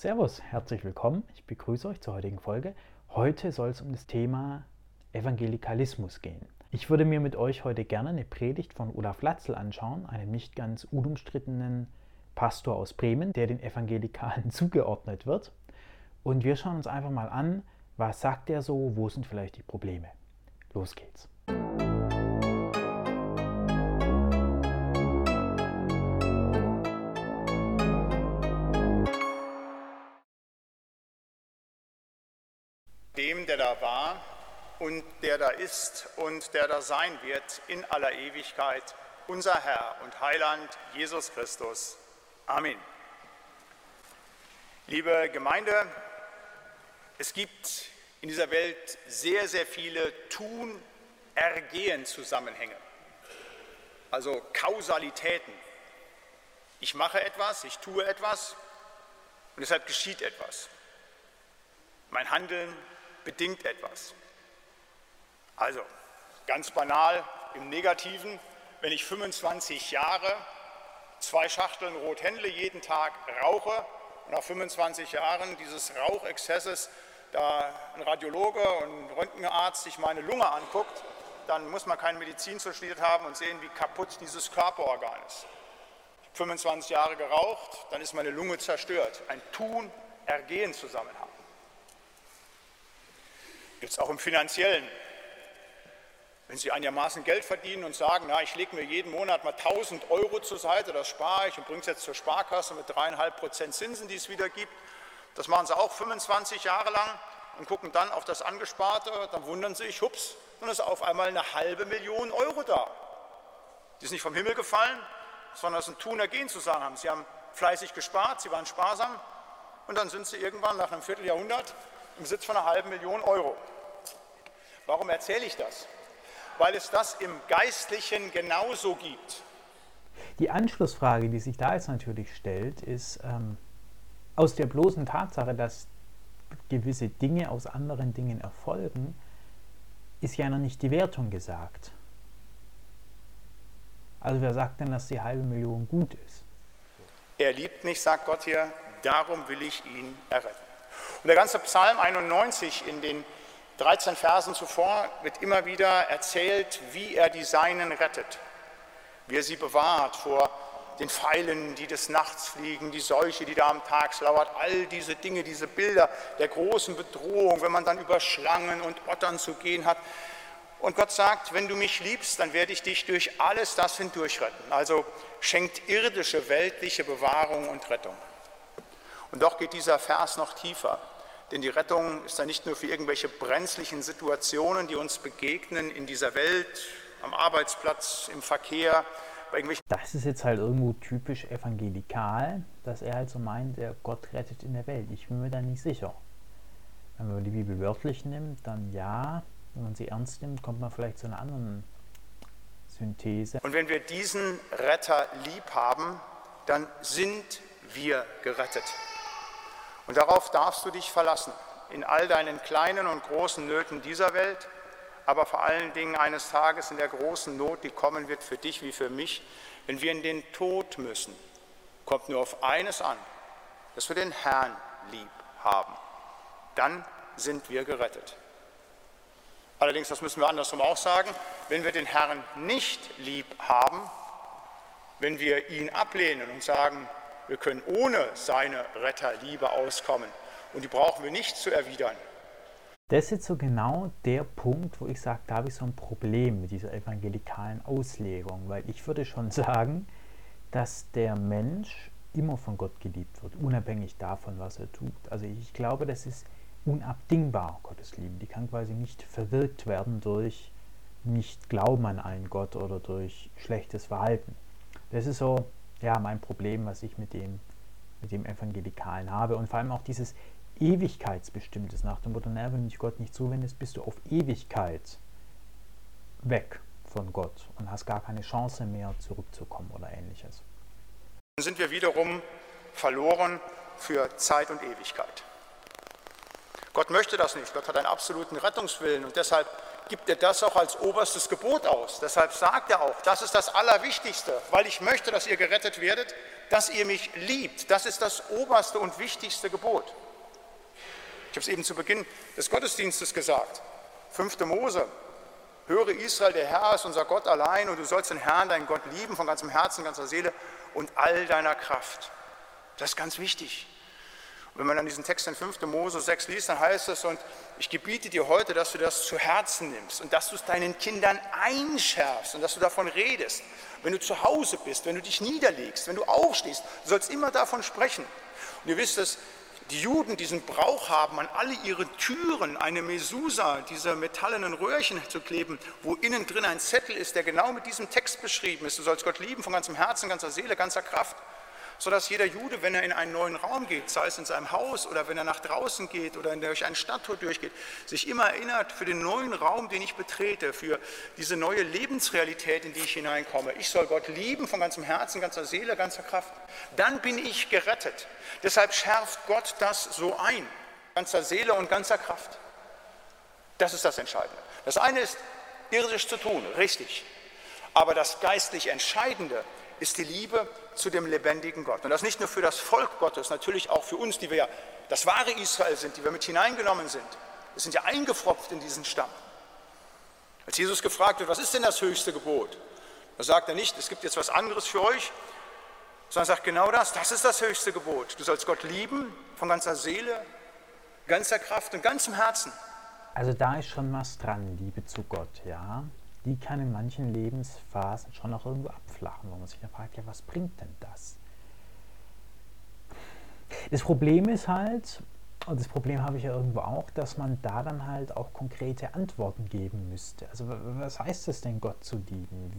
Servus, herzlich willkommen. Ich begrüße euch zur heutigen Folge. Heute soll es um das Thema Evangelikalismus gehen. Ich würde mir mit euch heute gerne eine Predigt von Olaf Latzel anschauen, einem nicht ganz unumstrittenen Pastor aus Bremen, der den Evangelikalen zugeordnet wird. Und wir schauen uns einfach mal an, was sagt er so, wo sind vielleicht die Probleme. Los geht's. Dem, der da war und der da ist und der da sein wird in aller Ewigkeit, unser Herr und Heiland Jesus Christus. Amen. Liebe Gemeinde, es gibt in dieser Welt sehr, sehr viele Tun-Ergehen-Zusammenhänge, also Kausalitäten. Ich mache etwas, ich tue etwas und deshalb geschieht etwas. Mein Handeln bedingt etwas. Also, ganz banal im Negativen, wenn ich 25 Jahre zwei Schachteln Rothändle jeden Tag rauche und nach 25 Jahren dieses Rauchexzesses da ein Radiologe und ein Röntgenarzt sich meine Lunge anguckt, dann muss man keine Medizin studiert haben und sehen, wie kaputt dieses Körperorgan ist. 25 Jahre geraucht, dann ist meine Lunge zerstört. Ein Tun-Ergehen-Zusammenhang. Es auch im finanziellen. Wenn Sie einigermaßen Geld verdienen und sagen, na, ich lege mir jeden Monat mal 1000 Euro zur Seite, das spare ich und bringe es jetzt zur Sparkasse mit dreieinhalb Prozent Zinsen, die es wieder gibt. Das machen Sie auch 25 Jahre lang und gucken dann auf das Angesparte, dann wundern Sie sich, hups, dann ist auf einmal eine halbe Million Euro da. Die ist nicht vom Himmel gefallen, sondern das ist ein Tun-Ergehen-Zusammenhang. Sie haben fleißig gespart, Sie waren sparsam und dann sind Sie irgendwann nach einem Vierteljahrhundert im Besitz von einer halben Million Euro. Warum erzähle ich das? Weil es das im Geistlichen genauso gibt. Die Anschlussfrage, die sich da jetzt natürlich stellt, ist ähm, aus der bloßen Tatsache, dass gewisse Dinge aus anderen Dingen erfolgen, ist ja noch nicht die Wertung gesagt. Also wer sagt denn, dass die halbe Million gut ist? Er liebt mich, sagt Gott hier, darum will ich ihn erretten. Und der ganze Psalm 91 in den 13 Versen zuvor wird immer wieder erzählt, wie er die Seinen rettet, wie er sie bewahrt vor den Pfeilen, die des Nachts fliegen, die Seuche, die da am Tag lauert, all diese Dinge, diese Bilder der großen Bedrohung, wenn man dann über Schlangen und Ottern zu gehen hat. Und Gott sagt, wenn du mich liebst, dann werde ich dich durch alles das hindurch retten. Also schenkt irdische, weltliche Bewahrung und Rettung. Und doch geht dieser Vers noch tiefer. Denn die Rettung ist ja nicht nur für irgendwelche brenzlichen Situationen, die uns begegnen in dieser Welt, am Arbeitsplatz, im Verkehr, bei irgendwelchen. Das ist jetzt halt irgendwo typisch evangelikal, dass er halt so meint, der Gott rettet in der Welt. Ich bin mir da nicht sicher. Wenn man die Bibel wörtlich nimmt, dann ja. Wenn man sie ernst nimmt, kommt man vielleicht zu einer anderen Synthese. Und wenn wir diesen Retter lieb haben, dann sind wir gerettet. Und darauf darfst du dich verlassen, in all deinen kleinen und großen Nöten dieser Welt, aber vor allen Dingen eines Tages in der großen Not, die kommen wird für dich wie für mich, wenn wir in den Tod müssen, kommt nur auf eines an, dass wir den Herrn lieb haben. Dann sind wir gerettet. Allerdings, das müssen wir andersrum auch sagen, wenn wir den Herrn nicht lieb haben, wenn wir ihn ablehnen und sagen, wir können ohne seine Retterliebe auskommen und die brauchen wir nicht zu erwidern. Das ist jetzt so genau der Punkt, wo ich sage, da habe ich so ein Problem mit dieser evangelikalen Auslegung, weil ich würde schon sagen, dass der Mensch immer von Gott geliebt wird, unabhängig davon, was er tut. Also ich glaube, das ist unabdingbar, Gottes Liebe. Die kann quasi nicht verwirkt werden durch nicht Glauben an einen Gott oder durch schlechtes Verhalten. Das ist so ja, mein Problem, was ich mit dem, mit dem Evangelikalen habe. Und vor allem auch dieses Ewigkeitsbestimmtes nach dem Motto, naja, wenn du dich Gott nicht zuwendest, bist du auf Ewigkeit weg von Gott und hast gar keine Chance mehr zurückzukommen oder ähnliches. Dann sind wir wiederum verloren für Zeit und Ewigkeit. Gott möchte das nicht. Gott hat einen absoluten Rettungswillen und deshalb gibt er das auch als oberstes Gebot aus. Deshalb sagt er auch, das ist das Allerwichtigste, weil ich möchte, dass ihr gerettet werdet, dass ihr mich liebt. Das ist das oberste und wichtigste Gebot. Ich habe es eben zu Beginn des Gottesdienstes gesagt. 5. Mose. Höre Israel, der Herr ist unser Gott allein und du sollst den Herrn, deinen Gott lieben von ganzem Herzen, ganzer Seele und all deiner Kraft. Das ist ganz wichtig. Wenn man dann diesen Text in 5. Mose 6 liest, dann heißt es, und ich gebiete dir heute, dass du das zu Herzen nimmst und dass du es deinen Kindern einschärfst und dass du davon redest. Wenn du zu Hause bist, wenn du dich niederlegst, wenn du aufstehst, du sollst immer davon sprechen. Und ihr wisst es, die Juden diesen Brauch haben, an alle ihre Türen eine Mesusa, diese metallenen Röhrchen zu kleben, wo innen drin ein Zettel ist, der genau mit diesem Text beschrieben ist. Du sollst Gott lieben von ganzem Herzen, ganzer Seele, ganzer Kraft sodass jeder Jude, wenn er in einen neuen Raum geht, sei es in seinem Haus oder wenn er nach draußen geht oder durch ein Stadttor durchgeht, sich immer erinnert für den neuen Raum, den ich betrete, für diese neue Lebensrealität, in die ich hineinkomme. Ich soll Gott lieben von ganzem Herzen, ganzer Seele, ganzer Kraft. Dann bin ich gerettet. Deshalb schärft Gott das so ein, ganzer Seele und ganzer Kraft. Das ist das Entscheidende. Das eine ist irdisch zu tun, richtig. Aber das geistlich Entscheidende ist die Liebe zu dem lebendigen Gott. Und das nicht nur für das Volk Gottes, natürlich auch für uns, die wir ja das wahre Israel sind, die wir mit hineingenommen sind. Wir sind ja eingefropft in diesen Stamm. Als Jesus gefragt wird, was ist denn das höchste Gebot? Da sagt er nicht, es gibt jetzt was anderes für euch, sondern sagt genau das, das ist das höchste Gebot. Du sollst Gott lieben von ganzer Seele, ganzer Kraft und ganzem Herzen. Also da ist schon was dran, Liebe zu Gott, ja die kann in manchen Lebensphasen schon auch irgendwo abflachen, wo man sich dann fragt, ja, was bringt denn das? Das Problem ist halt, und das Problem habe ich ja irgendwo auch, dass man da dann halt auch konkrete Antworten geben müsste. Also was heißt es denn, Gott zu lieben?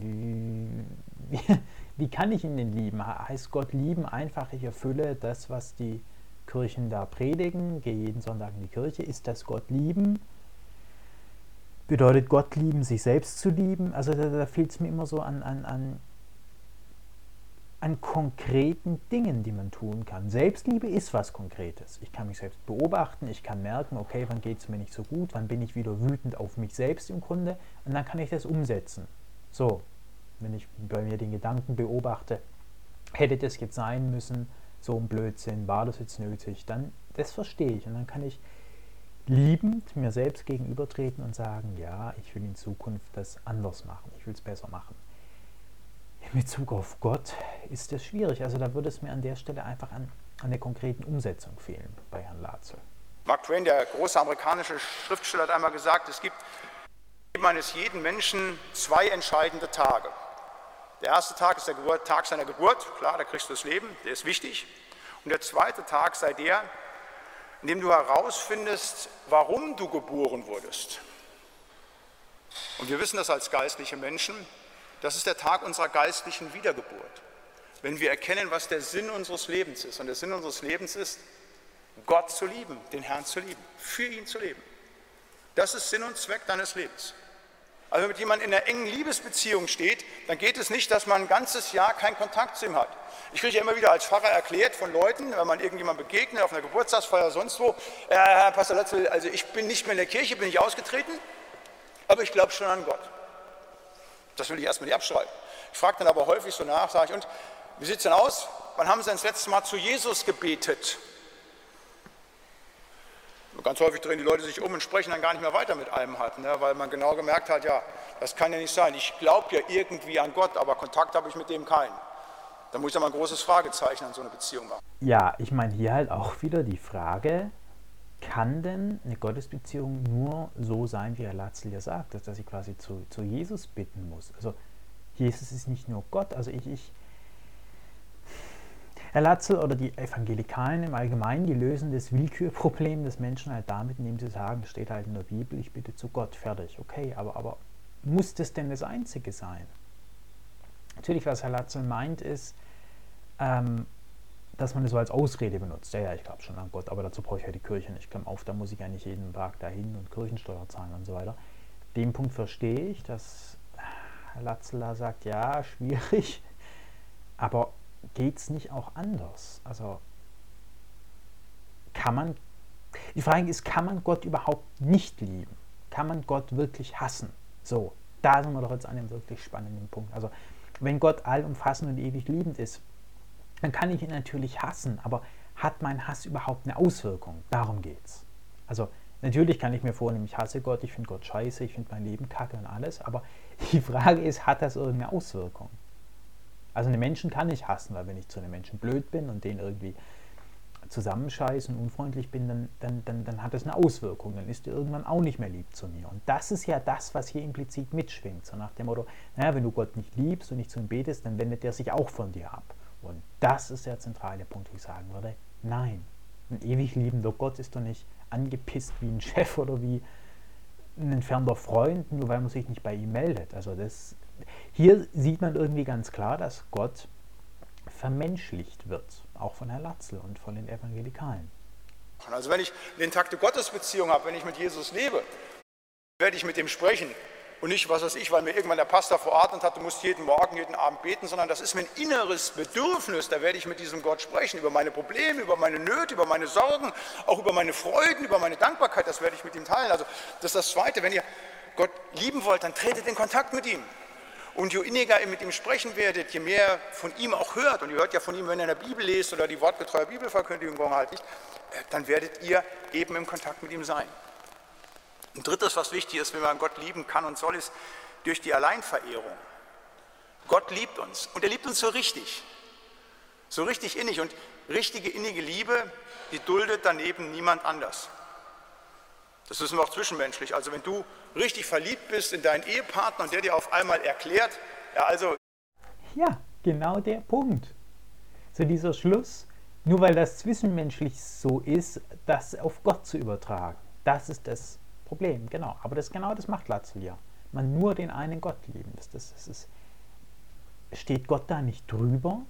Wie, wie, wie kann ich ihn denn lieben? Heißt Gott lieben einfach, ich erfülle das, was die Kirchen da predigen, gehe jeden Sonntag in die Kirche? Ist das Gott lieben? Bedeutet Gott lieben, sich selbst zu lieben. Also da, da fehlt es mir immer so an, an, an, an konkreten Dingen, die man tun kann. Selbstliebe ist was Konkretes. Ich kann mich selbst beobachten, ich kann merken, okay, wann geht es mir nicht so gut, wann bin ich wieder wütend auf mich selbst im Grunde und dann kann ich das umsetzen. So, wenn ich bei mir den Gedanken beobachte, hätte das jetzt sein müssen, so ein Blödsinn, war das jetzt nötig, dann das verstehe ich und dann kann ich liebend mir selbst gegenübertreten und sagen, ja, ich will in Zukunft das anders machen, ich will es besser machen. In Bezug auf Gott ist das schwierig. Also da würde es mir an der Stelle einfach an, an der konkreten Umsetzung fehlen bei Herrn Latzel. Mark Twain, der große amerikanische Schriftsteller, hat einmal gesagt, es gibt im Leben eines jeden Menschen zwei entscheidende Tage. Der erste Tag ist der Geburt, Tag seiner Geburt, klar, da kriegst du das Leben, der ist wichtig. Und der zweite Tag sei der, indem du herausfindest, warum du geboren wurdest. Und wir wissen das als geistliche Menschen, das ist der Tag unserer geistlichen Wiedergeburt. Wenn wir erkennen, was der Sinn unseres Lebens ist. Und der Sinn unseres Lebens ist, Gott zu lieben, den Herrn zu lieben, für ihn zu leben. Das ist Sinn und Zweck deines Lebens. Also wenn mit jemandem in einer engen Liebesbeziehung steht, dann geht es nicht, dass man ein ganzes Jahr keinen Kontakt zu ihm hat. Ich kriege ja immer wieder als Pfarrer erklärt von Leuten, wenn man irgendjemand begegnet, auf einer Geburtstagsfeier, sonst wo, äh, Herr Pastor Latzel, also ich bin nicht mehr in der Kirche, bin ich ausgetreten, aber ich glaube schon an Gott. Das will ich erstmal nicht abschreiben. Ich frage dann aber häufig so nach, sage ich, und wie sieht es denn aus? Wann haben Sie denn das letzte Mal zu Jesus gebetet? Ganz häufig drehen die Leute sich um und sprechen dann gar nicht mehr weiter mit einem halt, ne, weil man genau gemerkt hat, ja, das kann ja nicht sein. Ich glaube ja irgendwie an Gott, aber Kontakt habe ich mit dem keinen. Da muss ich dann mal ein großes Fragezeichen an so eine Beziehung machen. Ja, ich meine hier halt auch wieder die Frage, kann denn eine Gottesbeziehung nur so sein, wie Herr Latzel ja sagt, dass, dass ich quasi zu, zu Jesus bitten muss? Also Jesus ist nicht nur Gott, also ich, ich Herr Latzel oder die Evangelikalen im Allgemeinen, die lösen das Willkürproblem des Menschen halt damit, indem sie sagen, steht halt in der Bibel, ich bitte zu Gott, fertig. Okay, aber, aber muss das denn das Einzige sein? Natürlich, was Herr Latzel meint, ist, ähm, dass man das so als Ausrede benutzt. Ja, ja, ich glaube schon an Gott, aber dazu brauche ich ja die Kirche nicht. Komm auf, da muss ich ja nicht jeden Tag dahin und Kirchensteuer zahlen und so weiter. Den Punkt verstehe ich, dass Herr Latzel da sagt, ja, schwierig, aber geht es nicht auch anders? Also kann man, die Frage ist, kann man Gott überhaupt nicht lieben? Kann man Gott wirklich hassen? So, da sind wir doch jetzt an einem wirklich spannenden Punkt. Also wenn Gott allumfassend und ewig liebend ist, dann kann ich ihn natürlich hassen, aber hat mein Hass überhaupt eine Auswirkung? Darum geht's. Also natürlich kann ich mir vornehmen, ich hasse Gott, ich finde Gott scheiße, ich finde mein Leben kacke und alles, aber die Frage ist, hat das irgendeine Auswirkung? Also einen Menschen kann ich hassen, weil wenn ich zu einem Menschen blöd bin und den irgendwie zusammenscheiße und unfreundlich bin, dann, dann, dann, dann hat das eine Auswirkung. Dann ist er irgendwann auch nicht mehr lieb zu mir. Und das ist ja das, was hier implizit mitschwingt. So nach dem Motto, naja, wenn du Gott nicht liebst und nicht zu ihm betest, dann wendet er sich auch von dir ab. Und das ist der zentrale Punkt, wo ich sagen würde, nein. Ein ewig liebender Gott ist doch nicht angepisst wie ein Chef oder wie ein entfernter Freund, nur weil man sich nicht bei ihm meldet. Also das, hier sieht man irgendwie ganz klar, dass Gott vermenschlicht wird, auch von Herrn Latzel und von den Evangelikalen. Also wenn ich eine intakte Gottesbeziehung habe, wenn ich mit Jesus lebe, werde ich mit ihm sprechen und nicht, was weiß ich, weil mir irgendwann der Pastor verordnet hat, du musst jeden Morgen, jeden Abend beten, sondern das ist mein inneres Bedürfnis, da werde ich mit diesem Gott sprechen, über meine Probleme, über meine Nöte, über meine Sorgen, auch über meine Freuden, über meine Dankbarkeit, das werde ich mit ihm teilen. Also das ist das Zweite, wenn ihr Gott lieben wollt, dann tretet in Kontakt mit ihm. Und je inniger ihr mit ihm sprechen werdet, je mehr von ihm auch hört, und ihr hört ja von ihm, wenn ihr in der Bibel lest oder die wortgetreue Bibelverkündigung haltet, äh, dann werdet ihr eben im Kontakt mit ihm sein. Ein drittes, was wichtig ist, wenn man Gott lieben kann und soll, ist durch die Alleinverehrung. Gott liebt uns und er liebt uns so richtig, so richtig innig. Und richtige innige Liebe, die duldet daneben niemand anders. Das wissen wir auch zwischenmenschlich. Also wenn du richtig verliebt bist in deinen Ehepartner und der dir auf einmal erklärt, ja also. Ja, genau der Punkt. So dieser Schluss, nur weil das zwischenmenschlich so ist, das auf Gott zu übertragen. Das ist das Problem, genau. Aber das genau das macht ja. Man nur den einen Gott lieben. Das, das, das ist, steht Gott da nicht drüber?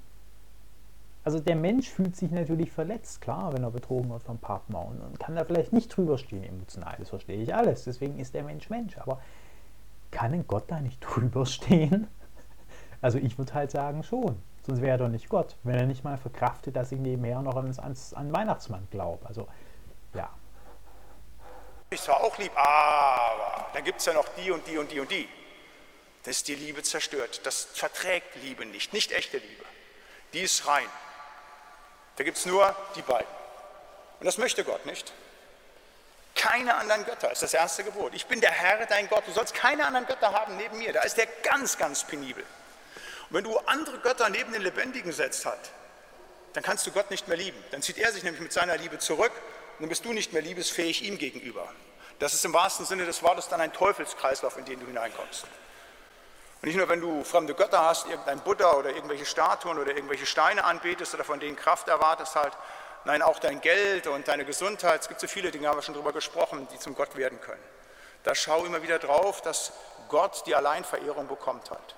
Also der Mensch fühlt sich natürlich verletzt, klar, wenn er betrogen wird vom Partner und kann da vielleicht nicht drüber stehen emotional, das verstehe ich alles, deswegen ist der Mensch Mensch, aber kann ein Gott da nicht drüber stehen? Also ich würde halt sagen schon, sonst wäre er doch nicht Gott, wenn er nicht mal verkraftet, dass ich nebenher noch ans, ans, an Weihnachtsmann glaube, also ja. Ich zwar auch lieb, aber dann gibt es ja noch die und die und die und die. Das ist die Liebe zerstört, das verträgt Liebe nicht, nicht echte Liebe. Die ist rein. Da gibt es nur die beiden. Und das möchte Gott nicht. Keine anderen Götter ist das erste Gebot. Ich bin der Herr, dein Gott. Du sollst keine anderen Götter haben neben mir. Da ist der ganz, ganz penibel. Und wenn du andere Götter neben den Lebendigen setzt hat, dann kannst du Gott nicht mehr lieben. Dann zieht er sich nämlich mit seiner Liebe zurück und dann bist du nicht mehr liebesfähig ihm gegenüber. Das ist im wahrsten Sinne des Wortes dann ein Teufelskreislauf, in den du hineinkommst. Und nicht nur, wenn du fremde Götter hast, irgendein Buddha oder irgendwelche Statuen oder irgendwelche Steine anbetest oder von denen Kraft erwartest halt, nein, auch dein Geld und deine Gesundheit, es gibt so viele Dinge, haben wir schon darüber gesprochen, die zum Gott werden können. Da schau immer wieder drauf, dass Gott die Alleinverehrung bekommt halt.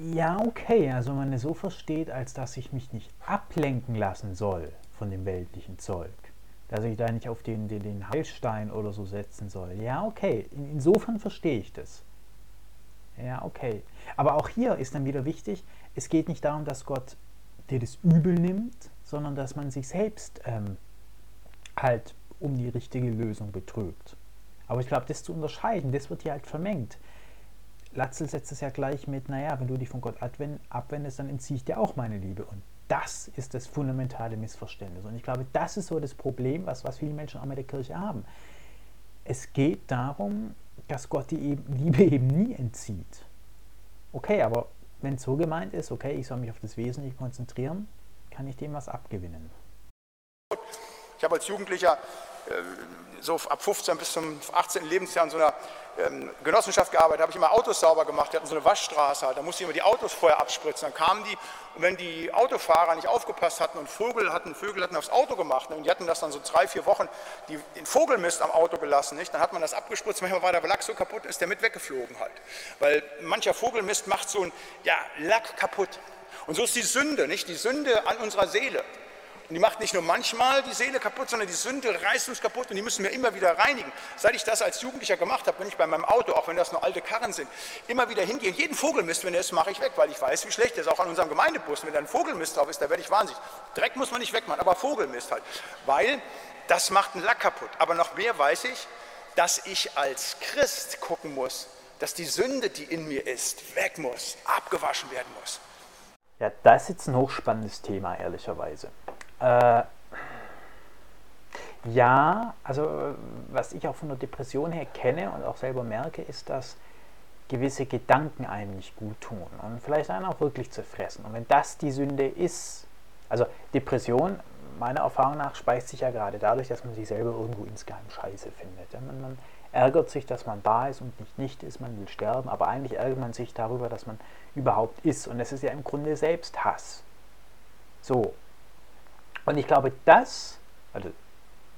Ja, okay, also man es so versteht, als dass ich mich nicht ablenken lassen soll von dem weltlichen Zeug, dass ich da nicht auf den, den, den Heilstein oder so setzen soll. Ja, okay, insofern verstehe ich das. Ja, okay. Aber auch hier ist dann wieder wichtig, es geht nicht darum, dass Gott dir das Übel nimmt, sondern dass man sich selbst ähm, halt um die richtige Lösung betrügt. Aber ich glaube, das zu unterscheiden, das wird hier halt vermengt. Latzel setzt es ja gleich mit, naja, wenn du dich von Gott abwendest, dann entziehe ich dir auch meine Liebe. Und das ist das fundamentale Missverständnis. Und ich glaube, das ist so das Problem, was, was viele Menschen auch mit der Kirche haben. Es geht darum, dass Gott die Liebe eben nie entzieht. Okay, aber wenn es so gemeint ist, okay, ich soll mich auf das Wesentliche konzentrieren, kann ich dem was abgewinnen. Ich habe als Jugendlicher so ab 15 bis zum 18. Lebensjahr in so einer ähm, Genossenschaft gearbeitet, habe ich immer Autos sauber gemacht. Wir hatten so eine Waschstraße, halt. da musste ich immer die Autos vorher abspritzen. Dann kamen die und wenn die Autofahrer nicht aufgepasst hatten und Vögel hatten, Vögel hatten aufs Auto gemacht ne, und die hatten das dann so drei, vier Wochen die, den Vogelmist am Auto gelassen, nicht? dann hat man das abgespritzt. Manchmal war der Lack so kaputt, ist der mit weggeflogen halt. Weil mancher Vogelmist macht so ein ja, Lack kaputt. Und so ist die Sünde, nicht? Die Sünde an unserer Seele. Und die macht nicht nur manchmal die Seele kaputt, sondern die Sünde reißt uns kaputt und die müssen wir immer wieder reinigen. Seit ich das als Jugendlicher gemacht habe, bin ich bei meinem Auto, auch wenn das nur alte Karren sind, immer wieder hingehen. Jeden Vogelmist, wenn er ist, mache ich weg, weil ich weiß, wie schlecht er ist. Auch an unserem Gemeindebus, wenn da ein Vogelmist drauf ist, da werde ich wahnsinnig. Dreck muss man nicht wegmachen, aber Vogelmist halt. Weil das macht einen Lack kaputt. Aber noch mehr weiß ich, dass ich als Christ gucken muss, dass die Sünde, die in mir ist, weg muss, abgewaschen werden muss. Ja, das ist jetzt ein hochspannendes Thema, ehrlicherweise. Äh, ja, also was ich auch von der Depression her kenne und auch selber merke, ist, dass gewisse Gedanken einem nicht gut tun und vielleicht einen auch wirklich zerfressen. Und wenn das die Sünde ist, also Depression, meiner Erfahrung nach, speist sich ja gerade dadurch, dass man sich selber irgendwo insgeheim scheiße findet. Man, man ärgert sich, dass man da ist und nicht nicht ist, man will sterben, aber eigentlich ärgert man sich darüber, dass man überhaupt ist. Und es ist ja im Grunde Selbsthass. So. Und ich glaube, das, also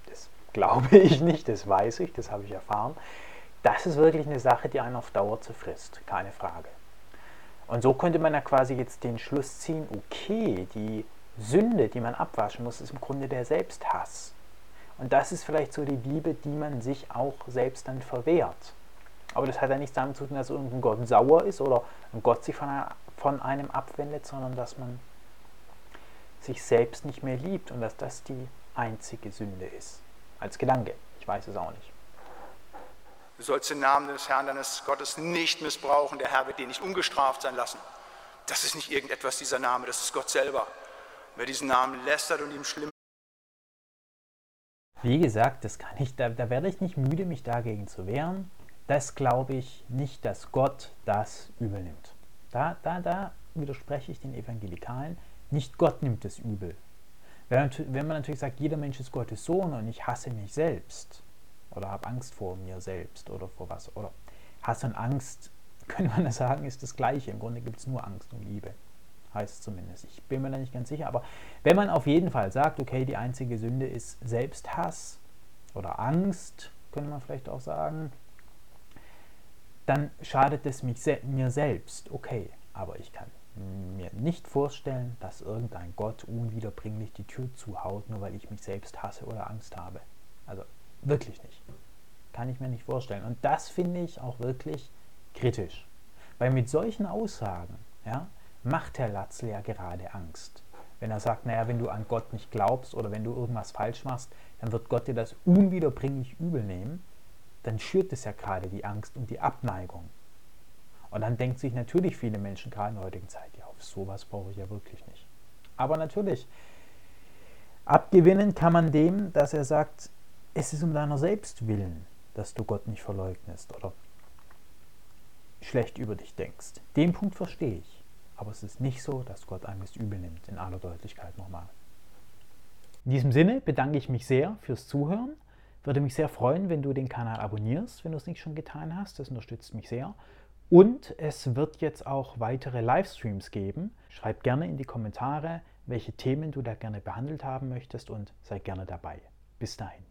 das glaube ich nicht, das weiß ich, das habe ich erfahren, das ist wirklich eine Sache, die einen auf Dauer zerfrisst, keine Frage. Und so könnte man ja quasi jetzt den Schluss ziehen, okay, die Sünde, die man abwaschen muss, ist im Grunde der Selbsthass. Und das ist vielleicht so die Liebe, die man sich auch selbst dann verwehrt. Aber das hat ja nichts damit zu tun, dass irgendein Gott sauer ist oder ein Gott sich von einem abwendet, sondern dass man sich selbst nicht mehr liebt und dass das die einzige Sünde ist. Als Gedanke. Ich weiß es auch nicht. Du sollst den Namen des Herrn deines Gottes nicht missbrauchen. Der Herr wird dir nicht ungestraft sein lassen. Das ist nicht irgendetwas, dieser Name, das ist Gott selber. Wer diesen Namen lästert und ihm schlimm. Wie gesagt, das kann ich, da, da werde ich nicht müde, mich dagegen zu wehren. Das glaube ich nicht, dass Gott das übernimmt. Da, da, da widerspreche ich den Evangelikalen. Nicht Gott nimmt es übel. Wenn, man natürlich sagt, jeder Mensch ist Gottes Sohn und ich hasse mich selbst, oder habe Angst vor mir selbst oder vor was. Oder Hass und Angst, könnte man sagen, ist das Gleiche. Im Grunde gibt es nur Angst und Liebe. Heißt zumindest. Ich bin mir da nicht ganz sicher. Aber wenn man auf jeden Fall sagt, okay, die einzige Sünde ist Selbsthass oder Angst, könnte man vielleicht auch sagen, dann schadet es mich, mir selbst. Okay, aber ich kann nicht vorstellen, dass irgendein Gott unwiederbringlich die Tür zuhaut, nur weil ich mich selbst hasse oder Angst habe. Also Wirklich nicht. Kann ich mir nicht vorstellen. Und das finde ich auch wirklich kritisch. Weil mit solchen Aussagen ja, macht Herr Latzl ja gerade Angst. Wenn er sagt, naja, wenn du an Gott nicht glaubst oder wenn du irgendwas falsch machst, dann wird Gott dir das unwiederbringlich übel nehmen, dann schürt es ja gerade die Angst und die Abneigung. Und dann denkt sich natürlich viele Menschen gerade in der heutigen Zeit, sowas brauche ich ja wirklich nicht. Aber natürlich, abgewinnen kann man dem, dass er sagt, es ist um deiner selbst willen, dass du Gott nicht verleugnest oder schlecht über dich denkst. Den Punkt verstehe ich. Aber es ist nicht so, dass Gott einem das übel nimmt, in aller Deutlichkeit nochmal. In diesem Sinne bedanke ich mich sehr fürs Zuhören. Würde mich sehr freuen, wenn du den Kanal abonnierst, wenn du es nicht schon getan hast. Das unterstützt mich sehr. Und es wird jetzt auch weitere Livestreams geben. Schreib gerne in die Kommentare, welche Themen du da gerne behandelt haben möchtest und sei gerne dabei. Bis dahin.